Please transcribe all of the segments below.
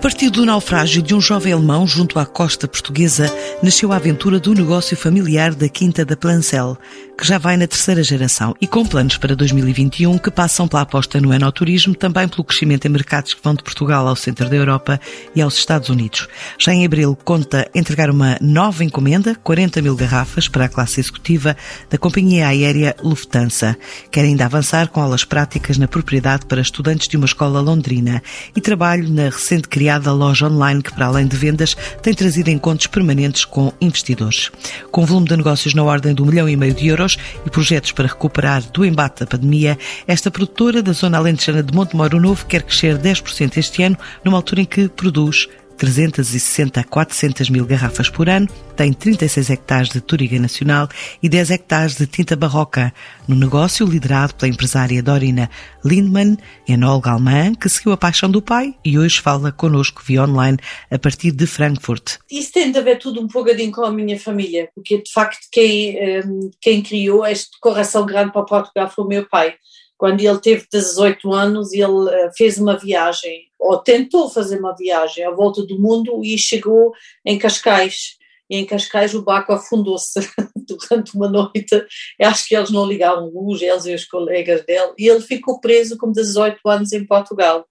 Partir do naufrágio de um jovem alemão junto à costa portuguesa, nasceu a aventura do negócio familiar da Quinta da Plancel, que já vai na terceira geração e com planos para 2021 que passam pela aposta no enoturismo, também pelo crescimento em mercados que vão de Portugal ao centro da Europa e aos Estados Unidos. Já em abril conta entregar uma nova encomenda, 40 mil garrafas para a classe executiva da companhia aérea Lufthansa. Quer ainda avançar com aulas práticas na propriedade para estudantes de uma escola londrina e trabalho na recente criada loja online que, para além de vendas, tem trazido encontros permanentes com investidores. Com volume de negócios na ordem do milhão e meio de euros e projetos para recuperar do embate da pandemia, esta produtora da zona alentejana de Montemoro Novo quer crescer 10% este ano, numa altura em que produz 360 a 400 mil garrafas por ano, tem 36 hectares de Turiga Nacional e 10 hectares de tinta barroca, no negócio liderado pela empresária Dorina Lindman, enóloga alemã, que seguiu a paixão do pai e hoje fala connosco via online a partir de Frankfurt. Isso tem a ver tudo um bocadinho com a minha família, porque de facto quem, ehm, quem criou este coração grande para Portugal foi o meu pai. Quando ele teve 18 anos, ele eh, fez uma viagem, ou tentou fazer uma viagem à volta do mundo e chegou em Cascais. E em Cascais o barco afundou-se durante uma noite. Eu acho que eles não ligaram luz, eles e os colegas dele, e ele ficou preso com 18 anos em Portugal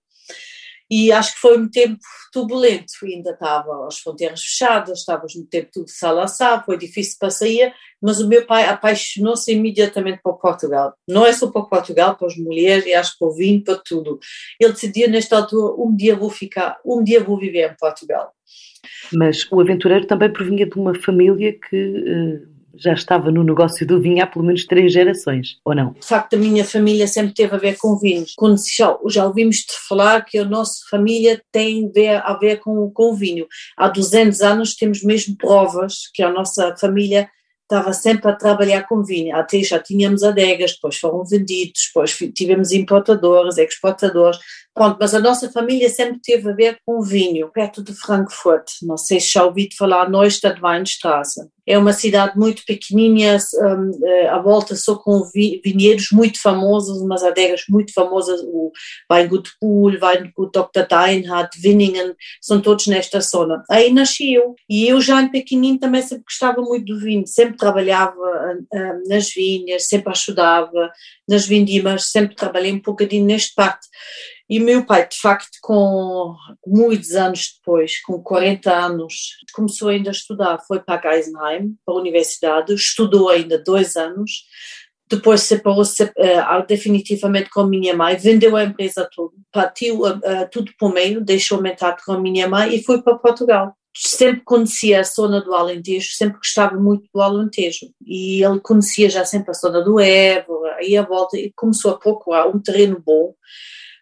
e acho que foi um tempo turbulento, ainda estava as fronteiras fechadas, estávamos no tempo tudo salaçar, foi difícil para sair, mas o meu pai apaixonou-se imediatamente por Portugal. Não é só para Portugal, para as mulheres, e acho que por vinho, para tudo. Ele decidiu nesta altura, um dia vou ficar, um dia vou viver em Portugal. Mas o aventureiro também provinha de uma família que... Já estava no negócio do vinho há pelo menos três gerações, ou não? De facto, a minha família sempre teve a ver com vinhos. Quando já, já ouvimos te falar que a nossa família tem a ver com, com vinho. Há 200 anos temos mesmo provas que a nossa família estava sempre a trabalhar com vinho. Até já tínhamos adegas, depois foram vendidos, depois tivemos importadores, exportadores. Pronto, mas a nossa família sempre teve a ver com vinho, perto de Frankfurt. Não sei se já ouvido falar, Neustadt Weinstraße. É uma cidade muito pequenininha, um, eh, à volta só com vinhedos muito famosos, umas adegas muito famosas, o Weingut Pool, Weingut Dr. Deinhardt, Winningen, são todos nesta zona. Aí nasci eu. E eu já em pequenino também sempre gostava muito do vinho, sempre trabalhava um, nas vinhas, sempre ajudava nas vindimas, sempre trabalhei um bocadinho neste parte. E meu pai, de facto, com muitos anos depois, com 40 anos, começou ainda a estudar. Foi para Geisenheim, para a universidade, estudou ainda dois anos. Depois separou-se uh, definitivamente com a minha mãe, vendeu a empresa toda, partiu uh, tudo para o meio, deixou metade com a minha mãe e foi para Portugal sempre conhecia a zona do Alentejo, sempre gostava muito do Alentejo. E ele conhecia já sempre a zona do Évora, aí a volta, e começou a procurar um terreno bom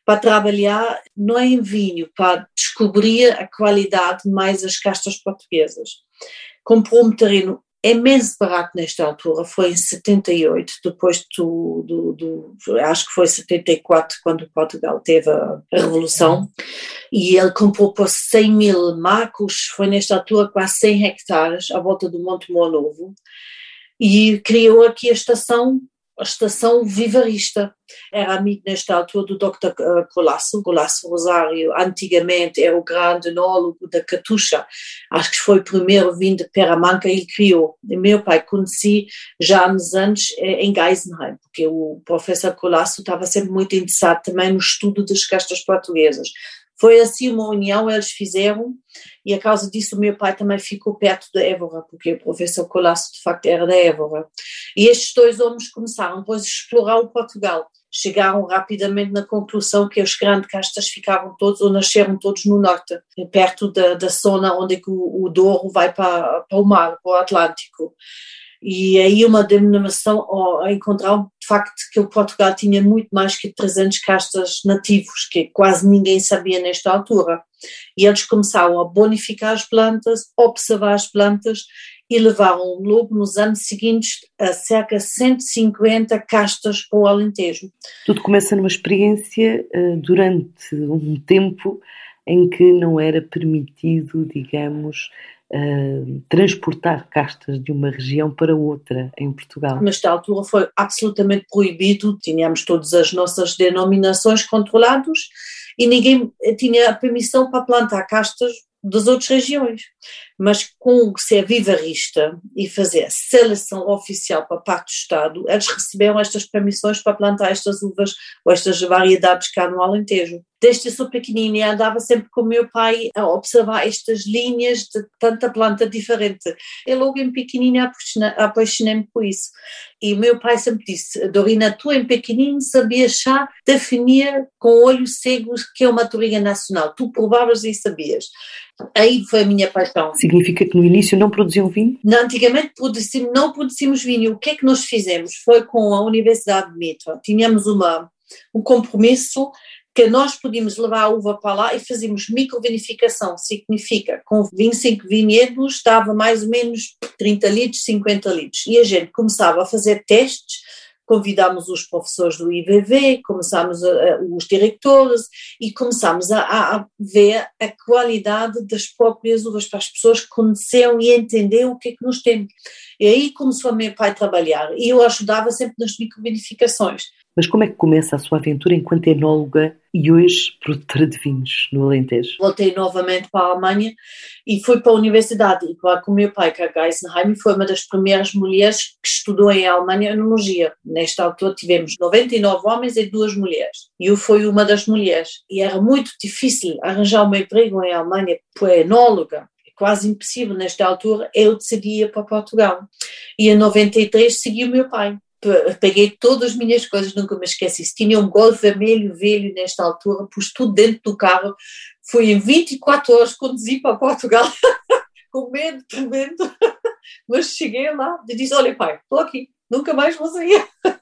para trabalhar não é em vinho, para descobrir a qualidade mais as castas portuguesas. Comprou um terreno imenso barato nesta altura, foi em 78, depois do, do, do, acho que foi 74 quando Portugal teve a, Revolução, e ele comprou por 100 mil marcos, foi nesta altura quase 100 hectares à volta do Monte Mor Novo, e criou aqui a estação a estação vivarista. Era amigo nesta altura do Dr. Eh, Colasso, Colasso Rosário, antigamente era o grande enólogo da Catuxa, acho que foi o primeiro vinho de Peramanca ele criou. E meu pai conheci já anos eh, em Geisenheim, porque o professor Colasso estava sempre muito interessado também no estudo das castas portuguesas. Foi assim uma união, eles fizeram, e a causa disso o meu pai também ficou perto da Évora, porque o professor Colasso de facto era da Évora. E estes dois homens começaram depois a explorar o Portugal. Chegaram rapidamente na conclusão que os grandes castas ficavam todos, ou nasceram todos no norte, perto da, da zona onde o, o Douro vai para, para o mar, para o Atlântico. E aí uma denominação a encontrar de facto que o Portugal tinha muito mais que 300 castas nativos, que quase ninguém sabia nesta altura. E eles começaram a bonificar as plantas, observar as plantas e levaram logo nos anos seguintes a cerca de 150 castas para o Alentejo. Tudo começa numa experiência uh, durante um tempo em que não era permitido, digamos, uh, transportar castas de uma região para outra em Portugal. Nesta altura foi absolutamente proibido, tínhamos todas as nossas denominações controladas e ninguém tinha permissão para plantar castas das outras regiões. Mas com ser vivarista e fazer seleção oficial para parte do Estado, eles receberam estas permissões para plantar estas uvas ou estas variedades cá no Alentejo. Desde sou pequenina andava sempre com meu pai a observar estas linhas de tanta planta diferente. Eu logo em pequenina apaixonei-me por isso. E o meu pai sempre disse, Dorina, tu em pequenino sabias já definir com olhos cegos que é uma toriga nacional. Tu provavas e sabias. Aí foi a minha paixão. Significa que no início não produziam vinho? Não, antigamente produzimos, não produzimos vinho. O que é que nós fizemos? Foi com a Universidade de Mitra. Tínhamos uma, um compromisso que nós podíamos levar a uva para lá e fazíamos microvinificação, significa com 25 vinhedos dava mais ou menos 30 litros, 50 litros. E a gente começava a fazer testes convidámos os professores do IVV, começámos a, os diretores e começámos a, a, ver a qualidade das próprias uvas para as pessoas que conheciam e entendiam o que é que nós temos. E aí começou a meu pai a trabalhar e eu ajudava sempre nas microvinificaçções. Mas como é que começa a sua aventura enquanto enóloga e hoje produtora de vinhos no Alentejo? Voltei novamente para a Alemanha e fui para a universidade, e claro com o meu pai, que é a Geisenheim, foi uma das primeiras mulheres que estudou em Alemanha enologia. Nesta altura tivemos 99 homens e duas mulheres. E eu fui uma das mulheres. E era muito difícil arranjar um emprego em Alemanha para enóloga quase impossível nesta altura, eu decidi ir para Portugal. E em 93 segui o meu pai peguei todas as minhas coisas, nunca me esqueci. Se tinha um Golf vermelho velho nesta altura, pus tudo dentro do carro. Fui em 24 horas conduzi para Portugal, com medo tremendo, mas cheguei lá e disse: Olha, pai, estou aqui, nunca mais vou sair.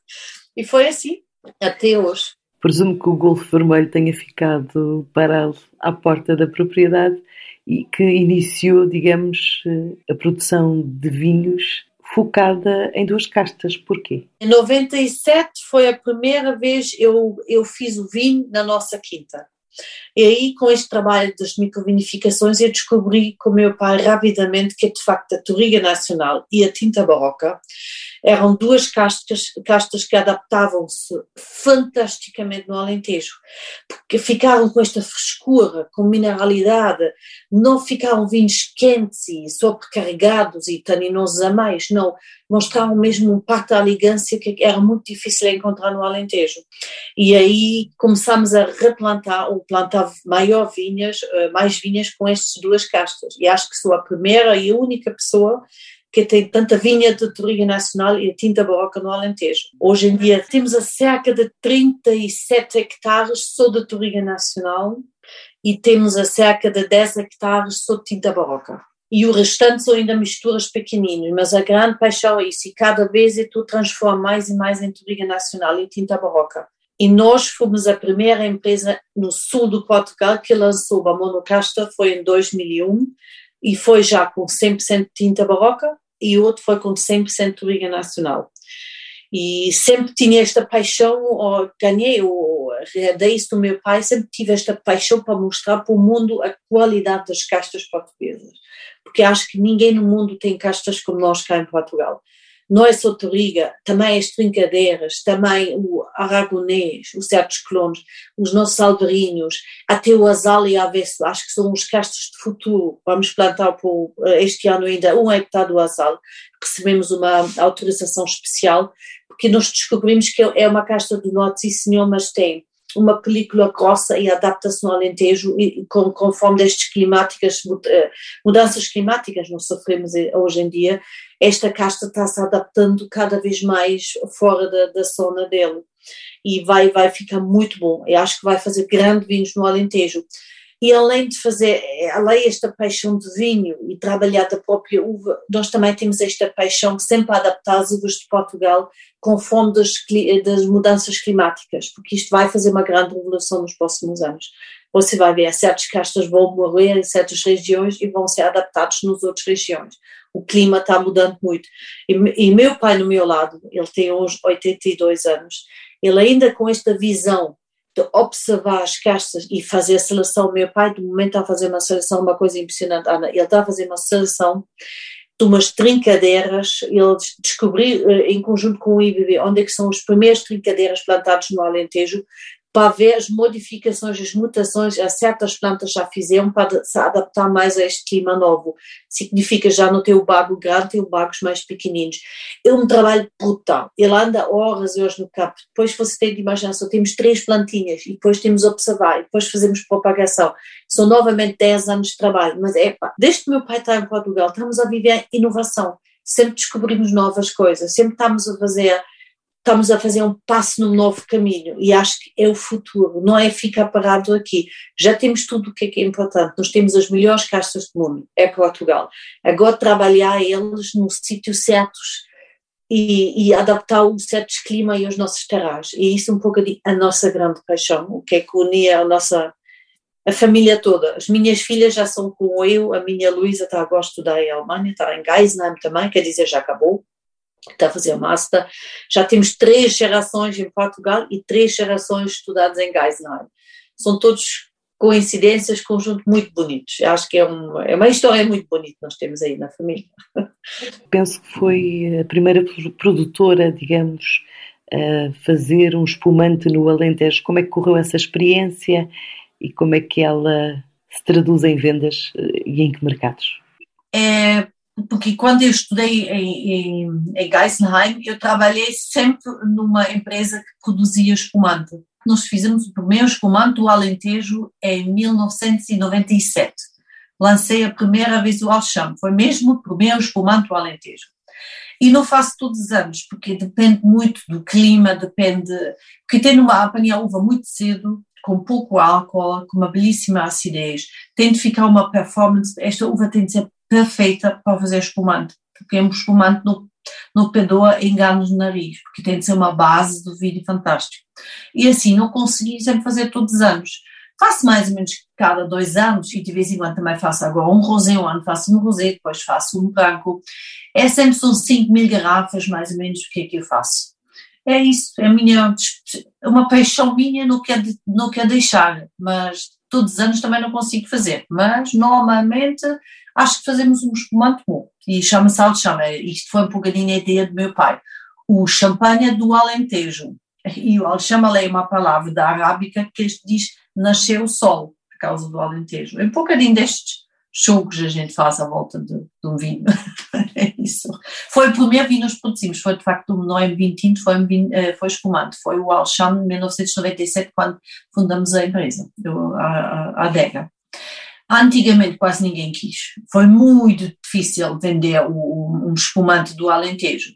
E foi assim, até hoje. Presumo que o Golf vermelho tenha ficado parado à porta da propriedade e que iniciou, digamos, eh, a produção de vinhos focada em duas castas. Porquê? Em 97 foi a primeira vez eu eu fiz o vinho na nossa quinta. E aí, com este trabalho das microvinificações, eu descobri com o meu pai rapidamente que, de facto, a Toriga Nacional e a Tinta Barroca eram duas castas, castas que adaptavam-se fantasticamente no Alentejo, porque ficaram com esta frescura, com mineralidade, não ficaram vinhos quentes e sobrecarregados e taninosos a mais, não, mostravam mesmo um pacto de elegância que era muito difícil encontrar no Alentejo. E aí começámos a replantar ou plantar maior vinhas, eh, mais vinhas com estas duas castas. E acho que sou a primeira e a única pessoa que tem tanta vinha de Toriga Nacional e a tinta barroca no Alentejo. Hoje em dia temos a cerca de 37 hectares só de Toriga Nacional e temos a cerca de 10 hectares só de tinta barroca. E o restante são ainda misturas pequeninas, mas a grande paixão é isso, e cada vez tu transforma mais e mais em Toriga Nacional e tinta barroca. E nós fomos a primeira empresa no sul do Portugal que lançou a monocasta, foi em 2001, e foi já com 100% tinta barroca, e outro foi com 100% Liga Nacional. E sempre tinha esta paixão, ou ganhei, ou herdei isso do meu pai, sempre tive esta paixão para mostrar para o mundo a qualidade das castas portuguesas. Porque acho que ninguém no mundo tem castas como nós cá em Portugal não é só Toriga, também as trincadeiras, também o aragonês, os certos clones, os nossos alberinhos, até o azal e avesso, acho que são os castos de futuro. Vamos plantar por, eh, este ano ainda um hectare do azal, recebemos uma autorização especial, porque nós descobrimos que é uma casta do norte, sim senhor, mas tem uma película grossa e adapta-se no Alentejo e com, conforme destas climáticas, eh, mudanças climáticas nós sofremos hoje em dia, esta casta está se adaptando cada vez mais fora da, da zona dele e vai, vai ficar muito bom. Eu acho que vai fazer grandes vinhos no Alentejo. E além de fazer, além desta paixão de vinho e trabalhar da própria uva, nós também temos esta paixão sempre adaptar as uvas de Portugal conforme das, das mudanças climáticas, porque isto vai fazer uma grande revolução nos próximos anos. Você vai ver, certas castas vão morrer em certas regiões e vão ser adaptados nas outras regiões. O clima está mudando muito. E, e meu pai, no meu lado, ele tem hoje 82 anos, ele ainda com esta visão observar as castas e fazer a seleção. Meu pai, de momento, está a fazer uma seleção, uma coisa impressionante, Ana. Ele está a fazer uma seleção de umas trincadeiras, ele descobriu, eh, em conjunto com o IBB, onde é que são os primeiros trincadeiras plantados no Alentejo, para ver as modificações, as mutações a certas plantas já fizeram para se adaptar mais a este clima novo. Significa já não ter o bago grande, ter bagos mais pequeninos. É um trabalho brutal. Ele anda horas e horas no campo. Depois você tem de imaginar, só temos três plantinhas e depois temos observar e depois fazemos propagação. São novamente 10 anos de trabalho. Mas é pá, desde que meu pai está em Portugal, estamos a viver inovação. Sempre descobrimos novas coisas, sempre estamos a fazer estamos a fazer um passo num novo caminho e acho que é o futuro, não é ficar parado aqui. Já temos tudo o que é, é importante, nós temos as melhores castas do mundo, é Portugal. Agora trabalhar eles nos sítios certos e, e, adaptar o certos clima e os nossos terras. E isso é um pouco de, a nossa grande paixão, o que é que unia a nossa a família toda. As minhas filhas já são como eu, a minha Luísa está agora a estudar em Alemanha, está em Geisenheim também, quer dizer, já acabou está a fazer o master. Já temos três gerações em Portugal e três gerações estudadas em Geisenheim. São todos coincidências, conjunto muito bonitos. Acho que é uma, é uma história muito bonita que nós temos aí na família. Penso que foi a primeira produtora, digamos, a fazer um espumante no Alentejo. Como é que correu essa experiência e como é que ela se traduz em vendas eh, e em que mercados? É, porque quando eu estudei em, em, em Geisenheim, eu trabalhei sempre numa empresa que produzia espumante. Nós fizemos o primeiro espumante do Alentejo em 1997. Lancei a primeira vez o Alcham, foi mesmo o primeiro espumante do Alentejo. E não faço todos os anos, porque depende muito do clima, depende. Porque tem uma apanhar uva muito cedo, com pouco álcool, com uma belíssima acidez. Tem de ficar uma performance. Esta uva tem de ser perfeita para fazer espumante, porque um espumante no, no perdoa enganos no nariz, porque tem de ser uma base do vídeo fantástico. E assim, não consegui sempre fazer todos os anos. Faço mais ou menos cada dois anos e de vez em quando também faço agora um rosé, um ano faço um rosé, depois faço um branco. É sempre são 5 mil garrafas mais ou menos o que é que eu faço. É isso, é minha, uma paixão minha, não quero, não quero deixar, mas todos os anos também não consigo fazer. Mas normalmente acho que fazemos um espumante bom e chama-se Alchama. Isto foi um bocadinho a ideia do meu pai. O champanhe do Alentejo. E o Alchama é uma palavra da arábica que diz nasceu o sol, por causa do Alentejo. É um bocadinho destes jogos a gente faz à volta de, de um vinho. é isso. Foi o primeiro vinho que nós produzimos, foi de facto não é vinho tinto, foi, um vinho, eh, foi espumante. Foi o Alcham em 1997, quando fundamos a empresa, a, a, a adega. Antigamente quase ninguém quis. Foi muito difícil vender o, um espumante do Alentejo.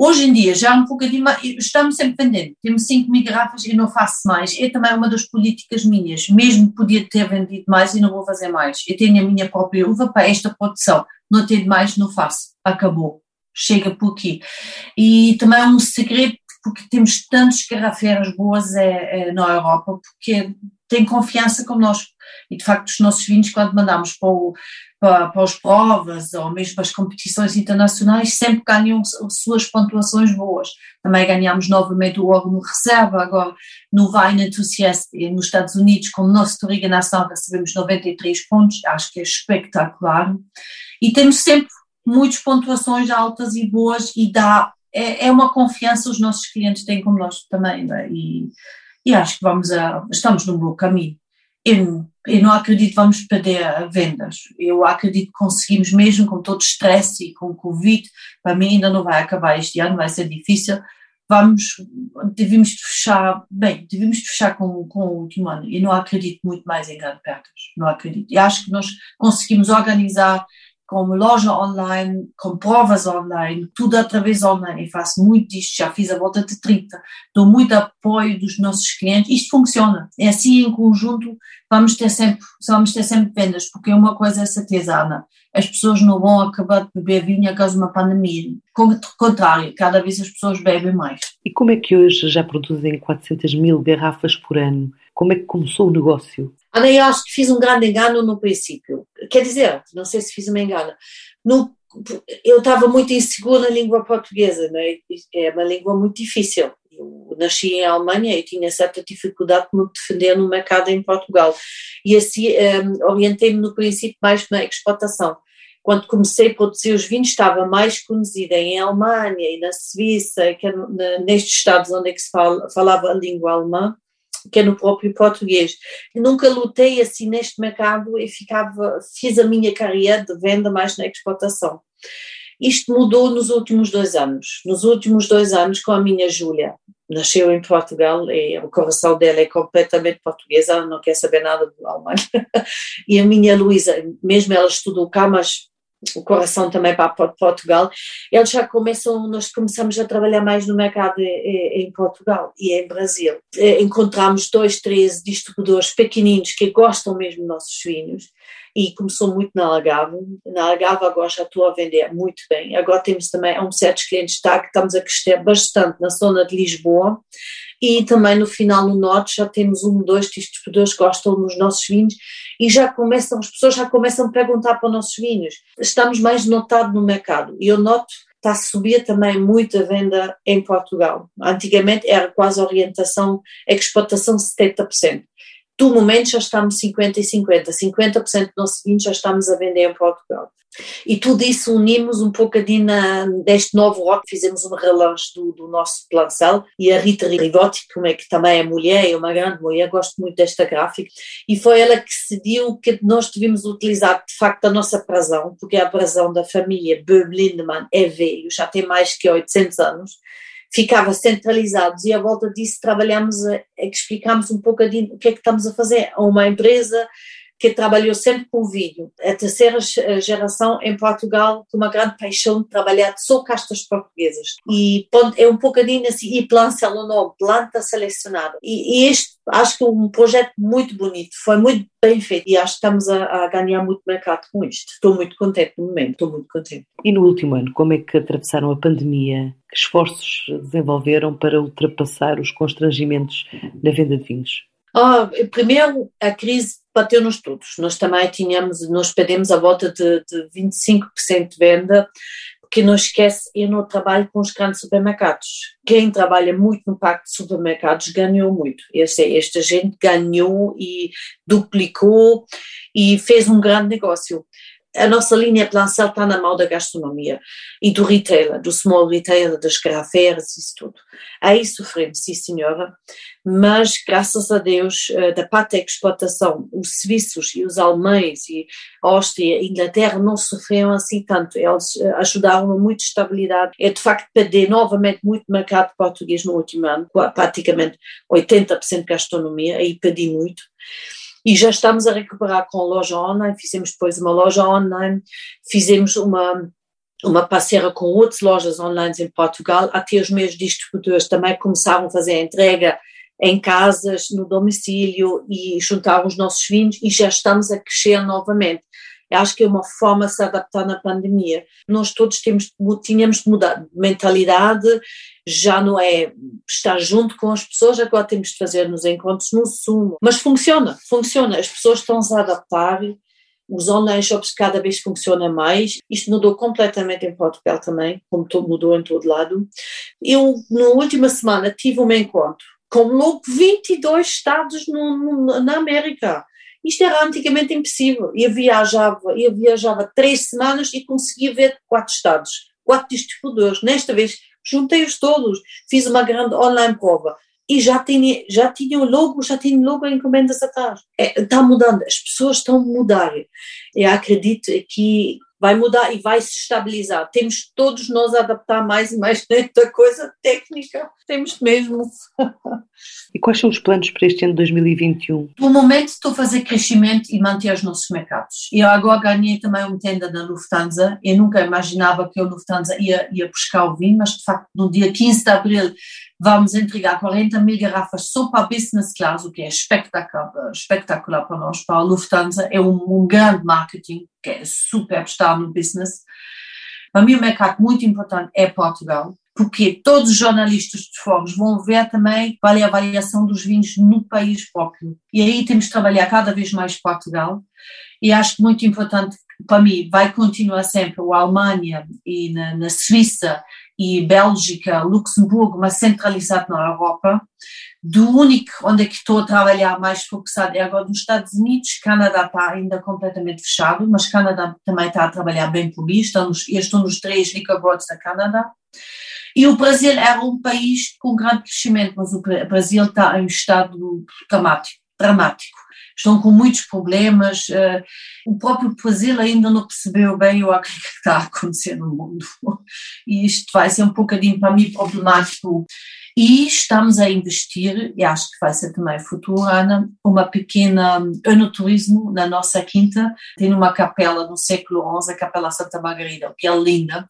Hoje em dia já um bocadinho mais, estamos sempre vendendo, temos 5 mil garrafas e não faço mais, é também uma das políticas minhas, mesmo podia ter vendido mais e não vou fazer mais, eu tenho a minha própria uva para esta produção, não tenho mais, não faço, acabou, chega por aqui. E também é um segredo, porque temos tantas garrafeiras boas é, é, na Europa, porque têm confiança connosco. E de facto, os nossos vinhos, quando mandamos para, o, para, para as provas ou mesmo para as competições internacionais, sempre ganham suas pontuações boas. Também ganhamos novamente o órgão reserva, agora no Wine Enthusiast nos Estados Unidos, com o nosso Toriga Nação, recebemos 93 pontos, acho que é espetacular. E temos sempre muitas pontuações altas e boas e dá, é, é uma confiança os nossos clientes têm connosco também, é? e, e acho que vamos a, estamos no bom caminho. Eu, eu não acredito que vamos perder vendas. Eu acredito que conseguimos, mesmo com todo o estresse e com o Covid, para mim ainda não vai acabar este ano, vai ser difícil. Vamos, devemos fechar, bem, devemos fechar com, com o último ano. Eu não acredito muito mais em grandes perdas, não acredito. E acho que nós conseguimos organizar com loja online, com provas online, tudo através online. Eu faço muito disto, já fiz a volta de 30. Dou muito apoio dos nossos clientes. Isto funciona. É assim em conjunto, vamos ter sempre, vamos ter sempre vendas, porque uma coisa é certeza, Ana. As pessoas não vão acabar de beber vinho a causa de uma pandemia. Com contrário, cada vez as pessoas bebem mais. E como é que hoje já produzem 400 mil garrafas por ano? Como é que começou o negócio? Ana, eu acho que fiz um grande engano no princípio. Quer dizer, não sei se fiz uma engano. No, eu estava muito insegura na língua portuguesa, não é? uma língua muito difícil. Eu nasci em Alemanha e tinha certa dificuldade de me defender no mercado em Portugal. E assim um, orientei-me no princípio mais na exportação. Quando comecei a produzir os vinhos, estava mais conhecida em Alemanha e na Suíça, que é nestes estados onde é que se fala, falava a língua alemã que é no próprio português. nunca lutei assim neste mercado e ficava, fiz a minha carreira de venda mais na exportação. Isto mudou nos últimos dois anos. Nos últimos dois anos, com a minha Júlia, nasceu em Portugal e o coração dela é completamente portuguesa, ela não quer saber nada do alemão. e a minha Luísa, mesmo ela estudou cá, mas o coração também para Portugal, eles já começam, nós começamos a trabalhar mais no mercado em Portugal e em Brasil. Eh, encontramos dois, três distribuidores pequeninos que gostam mesmo dos nossos vinhos e começou muito na Algarve. Na Algarve agora já estou a vender muito bem. Agora temos também um certos clientes tá, que estamos a crescer bastante na zona de Lisboa e também no final no norte já temos um, dois distribuidores que gostam dos nossos vinhos e já começam, as pessoas já começam a perguntar para os nossos vinhos. Estamos mais notados no mercado e eu noto está a subir também muito a venda em Portugal. Antigamente era quase orientação, exportação 70% do momento já estamos 50 e 50, 50% do nosso vinho já estamos a vender em Portugal. E tudo isso unimos um bocadinho na, neste novo rock, fizemos um relanche do, do nosso plancel e a Rita Rivotti, é que também é mulher, é uma grande mulher, gosto muito desta gráfica, e foi ela que decidiu que nós devíamos utilizar de facto a nossa brasão, porque a brasão da família Böhm Lindemann é velho, já tem mais que 800 anos, ficava centralizados e à volta disso trabalhamos, explicamos um pouco o que é que estamos a fazer a uma empresa que trabalhou sempre com vídeo. A terceira geração em Portugal com uma grande paixão de trabalhar só castas portuguesas. E é um bocadinho assim, e planta nome, planta selecionada. E, e, este, acho que é um projeto muito bonito, foi muito bem feito e acho que estamos a, a ganhar muito mercado com isto. Estou muito contente no momento, estou muito contente. E no último ano, como é que atravessaram a pandemia? Que esforços desenvolveram para ultrapassar os constrangimentos na venda de vinhos? Oh, primeiro, a crise bateu-nos todos. Nós também tínhamos, nós perdemos a volta de, de 25% de venda, porque não esquece, eu não trabalho com os grandes supermercados. Quem trabalha muito no pacto de supermercados ganhou muito. Esta gente ganhou e duplicou e fez um grande negócio a nossa linha Plancel está na mão da gastronomia e do retailer, do small retailer, das garrafeiras, isso tudo. Aí sofremos, sim senhora, mas graças a Deus, eh, da parte da exportação, os suíços e os alemães e a Áustria e a Inglaterra não sofreram assim tanto, eles eh, ajudaram a muita estabilidade. É de facto perder novamente muito mercado português no último ano, praticamente 80% de gastronomia, aí perdi muito e já estamos a recuperar com loja online, fizemos depois uma loja online, fizemos uma uma parceira com outras lojas online em Portugal, até os meus distribuidores também começaram a fazer a entrega em casas, no domicílio e juntaram os nossos vinhos e já estamos a crescer novamente. Acho que é uma forma de se adaptar na pandemia. Nós todos temos, tínhamos de mudar de mentalidade, já não é estar junto com as pessoas, agora temos de fazer nos encontros no sumo. Mas funciona, funciona. As pessoas estão-se a adaptar, os online shops cada vez funcionam mais. Isto mudou completamente em Portugal também, como mudou em todo lado. Eu, na última semana, tive um encontro com logo 22 estados no, no, na América. Isto era antigamente impossível. Eu viajava, eu viajava três semanas e conseguia ver quatro estados, quatro distribuidores. Nesta vez juntei-os todos, fiz uma grande online prova e já tinha, já tinha logo, já tinha logo encomendas atrás. É, está mudando, as pessoas estão a mudar. Eu acredito que vai mudar e vai se estabilizar. Temos todos nós a adaptar mais e mais da coisa técnica. Temos mesmo. e quais são os planos para este ano de 2021? No momento estou a fazer crescimento e manter os nossos mercados. Eu agora ganhei também uma tenda da Lufthansa. Eu nunca imaginava que a Lufthansa ia, ia buscar o vinho, mas de facto no dia 15 de abril vamos entregar 40 mil garrafas só para a business class, o que é espetacular, espetacular para nós, para a Lufthansa. É um, um grande marketing, que é super estar no business. Para mim, o mercado muito importante é Portugal, porque todos os jornalistas de fogos vão ver também qual é a avaliação dos vinhos no país próprio. E aí temos de trabalhar cada vez mais Portugal. E acho muito importante, para mim, vai continuar sempre a Alemanha e na, na Suíça e Bélgica, Luxemburgo, mas centralizado na Europa. Do único onde é que estou a trabalhar mais focado é agora nos Estados Unidos. Canadá está ainda completamente fechado, mas Canadá também está a trabalhar bem por mim. Estão nos, eu estou nos três liquor boards da Canadá. E o Brasil era um país com grande crescimento, mas o Brasil está em estado dramático. dramático estão com muitos problemas. Uh, o próprio Brasil ainda não percebeu bem o que está a acontecer no mundo. E isto vai ser um bocadinho para mim problemático. E estamos a investir, e acho que vai ser também futuro, Ana, uma pequena enoturismo na nossa quinta. Tem uma capela no século XI, a Capela Santa Margarida, que é linda,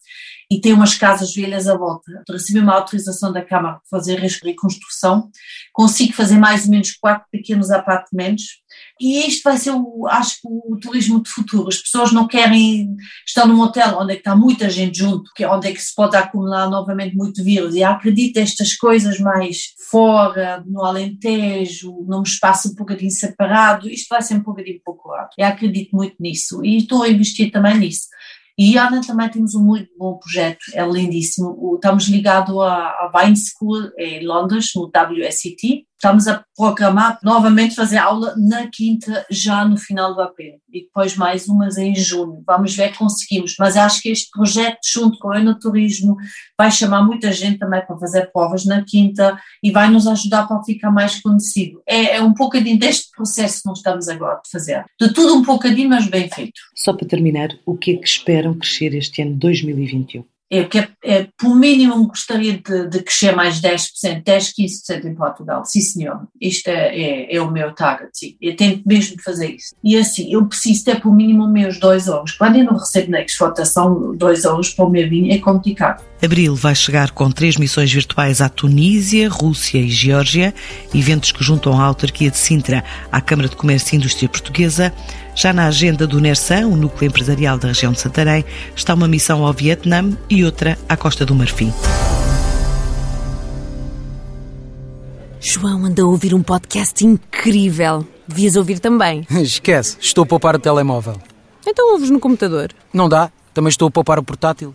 e tem umas casas velhas à volta. Recebi uma autorização da Câmara para fazer reconstrução. Consigo fazer mais ou menos quatro pequenos apartamentos e isto vai ser, o, acho que, o turismo de futuro. As pessoas não querem estar num hotel onde é está muita gente junto, que é onde é que se pode acumular novamente muito vírus. E acredito estas coisas mais fora, no Alentejo, num espaço um bocadinho separado, isto vai ser um bocadinho pouco raro. Eu acredito muito nisso e estou a investir também nisso. E Ana também temos um muito bom projeto, é lindíssimo. Estamos ligados à Wine School em Londres, no WSET, Estamos a programar novamente fazer aula na quinta, já no final do abril, e depois mais umas em junho. Vamos ver que conseguimos. Mas acho que este projeto, junto com o Enoturismo, vai chamar muita gente também para fazer provas na quinta e vai nos ajudar para ficar mais conhecido. É, é um bocadinho deste processo que nós estamos agora a fazer. De tudo um bocadinho, mas bem feito. Só para terminar, o que é que esperam crescer este ano 2021? É que é, é, por mínimo gostaria de, de, crescer mais 10%, 10, 15% em Portugal. Sim, senhor. Isto é, é, é, o meu target, sim. Eu tento mesmo de fazer isso. E assim, eu preciso ter por mínimo meus dois euros. Quando eu não recebo na exportação dois euros para o meu vinho, é complicado. Abril vai chegar com três missões virtuais à Tunísia, Rússia e Geórgia, eventos que juntam a autarquia de Sintra à Câmara de Comércio e Indústria Portuguesa. Já na agenda do NERSAN, o núcleo empresarial da região de Santarém, está uma missão ao Vietnã e outra à Costa do Marfim. João anda a ouvir um podcast incrível. Devias ouvir também. Esquece, estou a poupar o telemóvel. Então ouves no computador. Não dá, também estou a poupar o portátil.